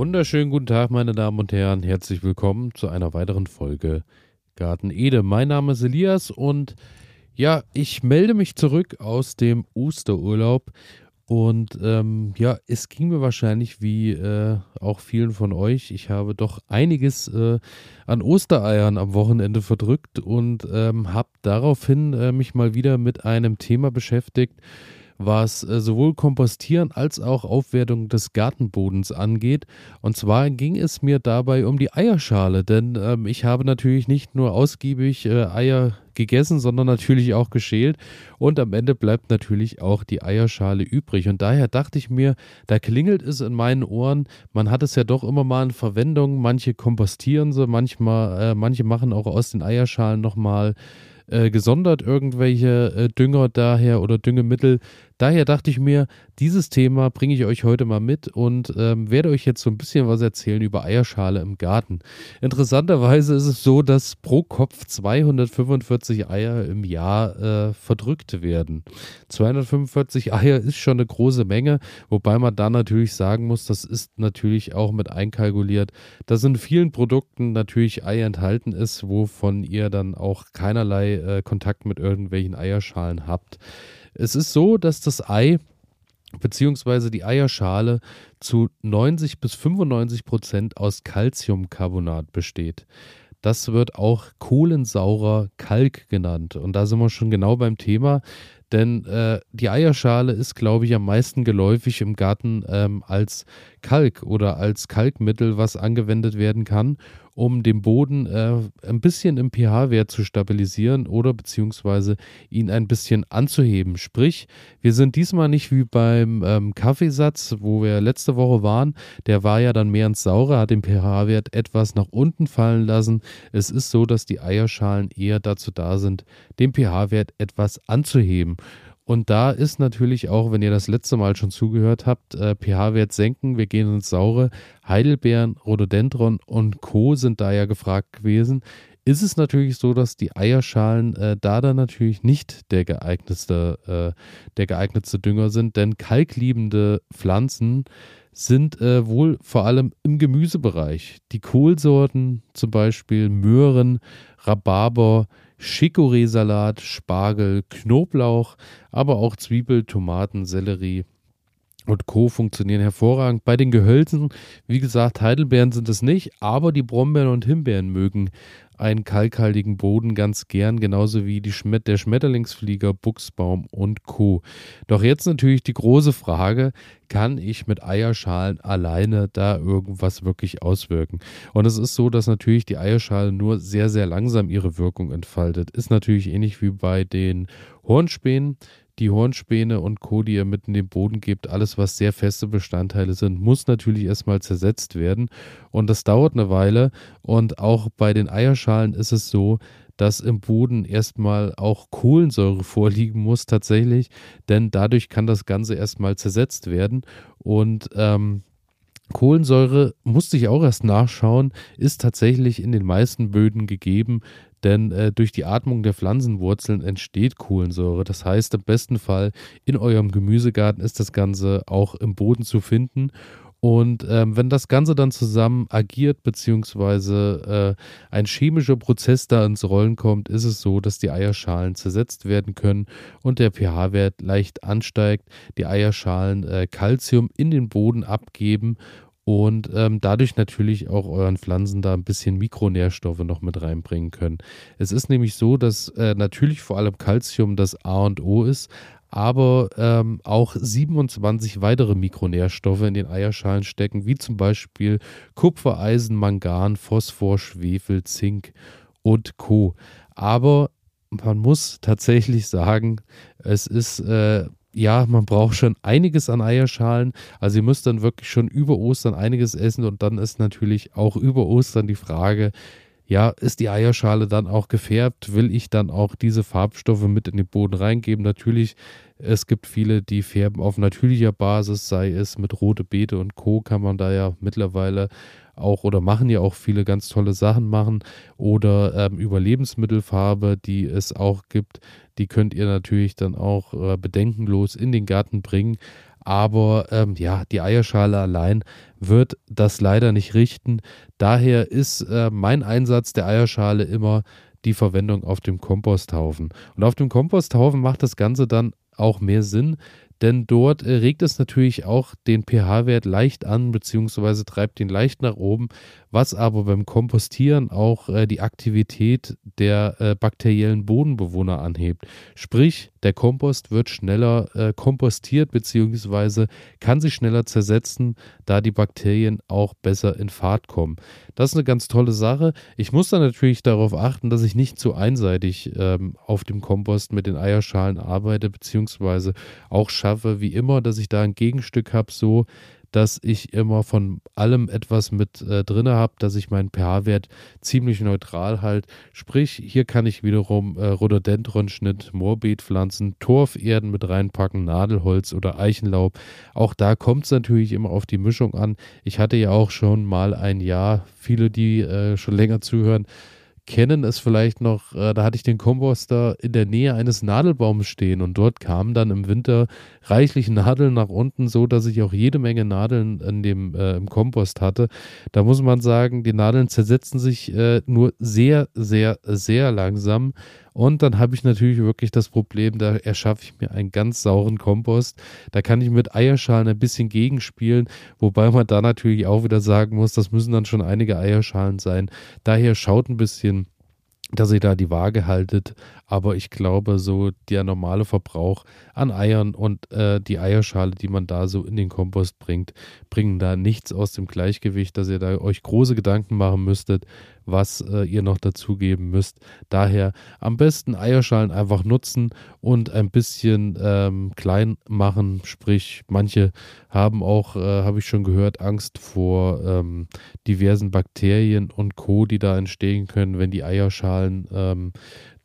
Wunderschönen guten Tag, meine Damen und Herren. Herzlich willkommen zu einer weiteren Folge Garten Ede. Mein Name ist Elias und ja, ich melde mich zurück aus dem Osterurlaub. Und ähm, ja, es ging mir wahrscheinlich wie äh, auch vielen von euch. Ich habe doch einiges äh, an Ostereiern am Wochenende verdrückt und ähm, habe daraufhin äh, mich mal wieder mit einem Thema beschäftigt, was äh, sowohl Kompostieren als auch Aufwertung des Gartenbodens angeht. Und zwar ging es mir dabei um die Eierschale, denn ähm, ich habe natürlich nicht nur ausgiebig äh, Eier gegessen, sondern natürlich auch geschält. Und am Ende bleibt natürlich auch die Eierschale übrig. Und daher dachte ich mir, da klingelt es in meinen Ohren. Man hat es ja doch immer mal in Verwendung. Manche kompostieren sie, manchmal, äh, manche machen auch aus den Eierschalen nochmal äh, gesondert irgendwelche äh, Dünger daher oder Düngemittel. Daher dachte ich mir, dieses Thema bringe ich euch heute mal mit und ähm, werde euch jetzt so ein bisschen was erzählen über Eierschale im Garten. Interessanterweise ist es so, dass pro Kopf 245 Eier im Jahr äh, verdrückt werden. 245 Eier ist schon eine große Menge, wobei man da natürlich sagen muss, das ist natürlich auch mit einkalkuliert, dass in vielen Produkten natürlich Ei enthalten ist, wovon ihr dann auch keinerlei äh, Kontakt mit irgendwelchen Eierschalen habt. Es ist so, dass das Ei bzw. die Eierschale zu 90 bis 95 Prozent aus Calciumcarbonat besteht. Das wird auch kohlensaurer Kalk genannt. Und da sind wir schon genau beim Thema, denn äh, die Eierschale ist, glaube ich, am meisten geläufig im Garten ähm, als Kalk oder als Kalkmittel, was angewendet werden kann um den Boden äh, ein bisschen im pH-Wert zu stabilisieren oder beziehungsweise ihn ein bisschen anzuheben. Sprich, wir sind diesmal nicht wie beim ähm, Kaffeesatz, wo wir letzte Woche waren. Der war ja dann mehr ins Saure, hat den pH-Wert etwas nach unten fallen lassen. Es ist so, dass die Eierschalen eher dazu da sind, den pH-Wert etwas anzuheben. Und da ist natürlich auch, wenn ihr das letzte Mal schon zugehört habt, äh, pH-Wert senken, wir gehen ins Saure. Heidelbeeren, Rhododendron und Co. sind da ja gefragt gewesen. Ist es natürlich so, dass die Eierschalen äh, da dann natürlich nicht der geeignetste, äh, der geeignetste Dünger sind, denn kalkliebende Pflanzen sind äh, wohl vor allem im Gemüsebereich. Die Kohlsorten, zum Beispiel Möhren, Rhabarber, Chicorée-Salat, Spargel, Knoblauch, aber auch Zwiebel, Tomaten, Sellerie und Co. funktionieren hervorragend. Bei den Gehölzen, wie gesagt, Heidelbeeren sind es nicht, aber die Brombeeren und Himbeeren mögen einen kalkhaltigen Boden ganz gern, genauso wie die Schmet der Schmetterlingsflieger, Buchsbaum und Co. Doch jetzt natürlich die große Frage, kann ich mit Eierschalen alleine da irgendwas wirklich auswirken? Und es ist so, dass natürlich die Eierschale nur sehr, sehr langsam ihre Wirkung entfaltet. Ist natürlich ähnlich wie bei den Hornspänen die Hornspäne und Co., die ihr mit in den Boden gebt, alles, was sehr feste Bestandteile sind, muss natürlich erstmal zersetzt werden. Und das dauert eine Weile. Und auch bei den Eierschalen ist es so, dass im Boden erstmal auch Kohlensäure vorliegen muss tatsächlich, denn dadurch kann das Ganze erstmal zersetzt werden. Und ähm, Kohlensäure musste ich auch erst nachschauen, ist tatsächlich in den meisten Böden gegeben, denn äh, durch die Atmung der Pflanzenwurzeln entsteht Kohlensäure. Das heißt, im besten Fall in eurem Gemüsegarten ist das Ganze auch im Boden zu finden. Und ähm, wenn das Ganze dann zusammen agiert, beziehungsweise äh, ein chemischer Prozess da ins Rollen kommt, ist es so, dass die Eierschalen zersetzt werden können und der pH-Wert leicht ansteigt, die Eierschalen äh, Calcium in den Boden abgeben und ähm, dadurch natürlich auch euren Pflanzen da ein bisschen Mikronährstoffe noch mit reinbringen können. Es ist nämlich so, dass äh, natürlich vor allem Calcium das A und O ist, aber ähm, auch 27 weitere Mikronährstoffe in den Eierschalen stecken, wie zum Beispiel Kupfer, Eisen, Mangan, Phosphor, Schwefel, Zink und Co. Aber man muss tatsächlich sagen, es ist äh, ja, man braucht schon einiges an Eierschalen. Also ihr müsst dann wirklich schon über Ostern einiges essen und dann ist natürlich auch über Ostern die Frage, ja, ist die Eierschale dann auch gefärbt? Will ich dann auch diese Farbstoffe mit in den Boden reingeben? Natürlich, es gibt viele, die färben auf natürlicher Basis, sei es mit rote Beete und Co. kann man da ja mittlerweile auch oder machen ja auch viele ganz tolle Sachen machen oder ähm, über Lebensmittelfarbe, die es auch gibt, die könnt ihr natürlich dann auch äh, bedenkenlos in den Garten bringen. Aber ähm, ja, die Eierschale allein wird das leider nicht richten. Daher ist äh, mein Einsatz der Eierschale immer die Verwendung auf dem Komposthaufen. Und auf dem Komposthaufen macht das Ganze dann auch mehr Sinn, denn dort regt es natürlich auch den pH-Wert leicht an, beziehungsweise treibt ihn leicht nach oben, was aber beim Kompostieren auch äh, die Aktivität der äh, bakteriellen Bodenbewohner anhebt. Sprich, der Kompost wird schneller äh, kompostiert, beziehungsweise kann sich schneller zersetzen, da die Bakterien auch besser in Fahrt kommen. Das ist eine ganz tolle Sache. Ich muss dann natürlich darauf achten, dass ich nicht zu einseitig ähm, auf dem Kompost mit den Eierschalen arbeite, beziehungsweise auch schaffe, wie immer, dass ich da ein Gegenstück habe, so dass ich immer von allem etwas mit äh, drin habe, dass ich meinen pH-Wert ziemlich neutral halte. Sprich, hier kann ich wiederum äh, Rhododendron-Schnitt, Moorbeetpflanzen, Torferden mit reinpacken, Nadelholz oder Eichenlaub. Auch da kommt es natürlich immer auf die Mischung an. Ich hatte ja auch schon mal ein Jahr, viele, die äh, schon länger zuhören, kennen es vielleicht noch, äh, da hatte ich den Komposter in der Nähe eines Nadelbaums stehen und dort kamen dann im Winter reichlich Nadeln nach unten, so dass ich auch jede Menge Nadeln in dem, äh, im Kompost hatte. Da muss man sagen, die Nadeln zersetzen sich äh, nur sehr, sehr, sehr langsam und dann habe ich natürlich wirklich das Problem, da erschaffe ich mir einen ganz sauren Kompost. Da kann ich mit Eierschalen ein bisschen gegenspielen, wobei man da natürlich auch wieder sagen muss, das müssen dann schon einige Eierschalen sein. Daher schaut ein bisschen dass ihr da die Waage haltet. Aber ich glaube, so der normale Verbrauch an Eiern und äh, die Eierschale, die man da so in den Kompost bringt, bringen da nichts aus dem Gleichgewicht, dass ihr da euch große Gedanken machen müsstet, was äh, ihr noch dazugeben müsst. Daher am besten Eierschalen einfach nutzen und ein bisschen ähm, klein machen. Sprich, manche haben auch, äh, habe ich schon gehört, Angst vor ähm, diversen Bakterien und Co., die da entstehen können, wenn die Eierschalen ähm,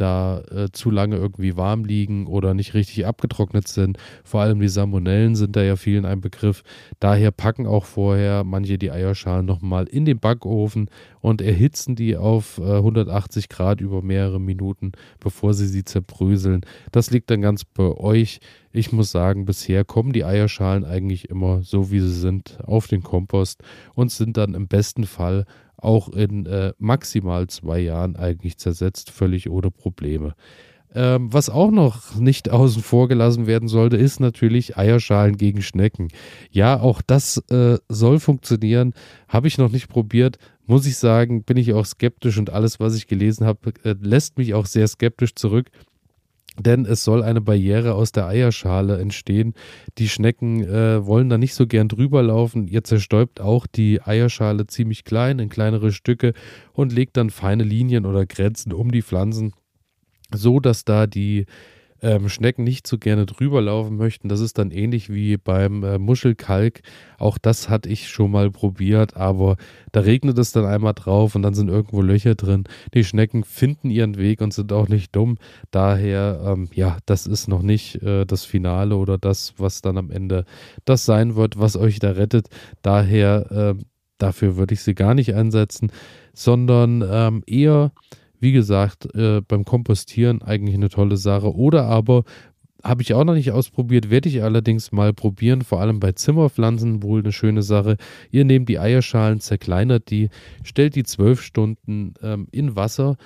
da äh, zu lange irgendwie warm liegen oder nicht richtig abgetrocknet sind. Vor allem die Salmonellen sind da ja vielen ein Begriff. Daher packen auch vorher manche die Eierschalen nochmal in den Backofen und erhitzen die auf äh, 180 Grad über mehrere Minuten, bevor sie sie zerbröseln. Das liegt dann ganz bei euch. Ich muss sagen, bisher kommen die Eierschalen eigentlich immer so, wie sie sind, auf den Kompost und sind dann im besten Fall auch in äh, maximal zwei Jahren eigentlich zersetzt, völlig ohne Probleme. Ähm, was auch noch nicht außen vor gelassen werden sollte, ist natürlich Eierschalen gegen Schnecken. Ja, auch das äh, soll funktionieren. Habe ich noch nicht probiert. Muss ich sagen, bin ich auch skeptisch und alles, was ich gelesen habe, äh, lässt mich auch sehr skeptisch zurück denn es soll eine Barriere aus der Eierschale entstehen. Die Schnecken äh, wollen da nicht so gern drüber laufen. Ihr zerstäubt auch die Eierschale ziemlich klein in kleinere Stücke und legt dann feine Linien oder Grenzen um die Pflanzen, so dass da die ähm, Schnecken nicht so gerne drüber laufen möchten. Das ist dann ähnlich wie beim äh, Muschelkalk. Auch das hatte ich schon mal probiert, aber da regnet es dann einmal drauf und dann sind irgendwo Löcher drin. Die Schnecken finden ihren Weg und sind auch nicht dumm. Daher, ähm, ja, das ist noch nicht äh, das Finale oder das, was dann am Ende das sein wird, was euch da rettet. Daher, äh, dafür würde ich sie gar nicht einsetzen, sondern ähm, eher wie gesagt, äh, beim Kompostieren eigentlich eine tolle Sache. Oder aber habe ich auch noch nicht ausprobiert, werde ich allerdings mal probieren, vor allem bei Zimmerpflanzen wohl eine schöne Sache. Ihr nehmt die Eierschalen, zerkleinert die, stellt die zwölf Stunden ähm, in Wasser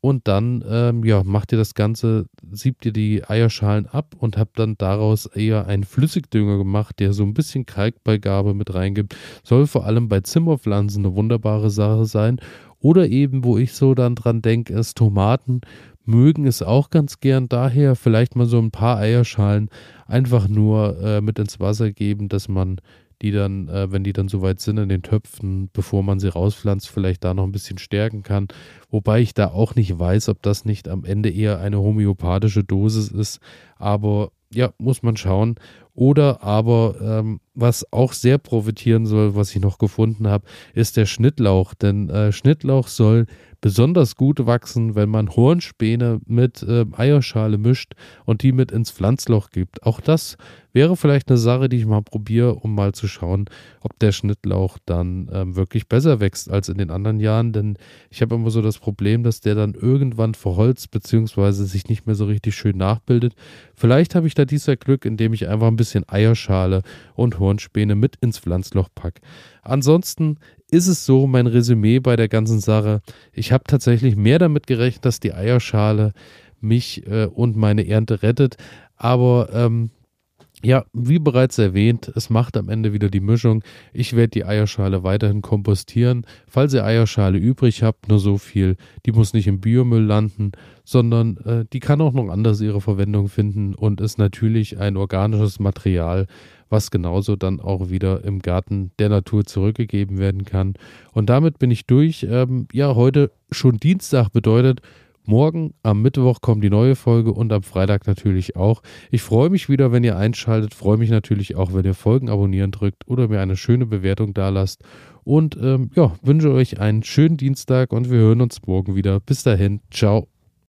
und dann ähm, ja, macht ihr das Ganze, siebt ihr die Eierschalen ab und habt dann daraus eher einen Flüssigdünger gemacht, der so ein bisschen Kalkbeigabe mit reingibt. Soll vor allem bei Zimmerpflanzen eine wunderbare Sache sein oder eben, wo ich so dann dran denke, ist Tomaten mögen es auch ganz gern. Daher vielleicht mal so ein paar Eierschalen einfach nur äh, mit ins Wasser geben, dass man die dann, äh, wenn die dann soweit sind in den Töpfen, bevor man sie rauspflanzt, vielleicht da noch ein bisschen stärken kann. Wobei ich da auch nicht weiß, ob das nicht am Ende eher eine homöopathische Dosis ist. Aber ja, muss man schauen. Oder aber, ähm, was auch sehr profitieren soll, was ich noch gefunden habe, ist der Schnittlauch. Denn äh, Schnittlauch soll besonders gut wachsen, wenn man Hornspäne mit äh, Eierschale mischt und die mit ins Pflanzloch gibt. Auch das wäre vielleicht eine Sache, die ich mal probiere, um mal zu schauen, ob der Schnittlauch dann ähm, wirklich besser wächst als in den anderen Jahren. Denn ich habe immer so das Problem, dass der dann irgendwann verholzt bzw. sich nicht mehr so richtig schön nachbildet. Vielleicht habe ich da dieser Glück, indem ich einfach ein bisschen Eierschale und Hornspäne mit ins Pflanzloch packe. Ansonsten ist es so, mein Resümee bei der ganzen Sache, ich habe tatsächlich mehr damit gerechnet, dass die Eierschale mich äh, und meine Ernte rettet. Aber ähm, ja, wie bereits erwähnt, es macht am Ende wieder die Mischung. Ich werde die Eierschale weiterhin kompostieren. Falls ihr Eierschale übrig habt, nur so viel, die muss nicht im Biomüll landen, sondern äh, die kann auch noch anders ihre Verwendung finden und ist natürlich ein organisches Material, was genauso dann auch wieder im Garten der Natur zurückgegeben werden kann. Und damit bin ich durch. Ähm, ja, heute schon Dienstag bedeutet, Morgen am Mittwoch kommt die neue Folge und am Freitag natürlich auch. Ich freue mich wieder, wenn ihr einschaltet. Freue mich natürlich auch, wenn ihr Folgen abonnieren drückt oder mir eine schöne Bewertung da lasst. Und ähm, ja, wünsche euch einen schönen Dienstag und wir hören uns morgen wieder. Bis dahin, ciao.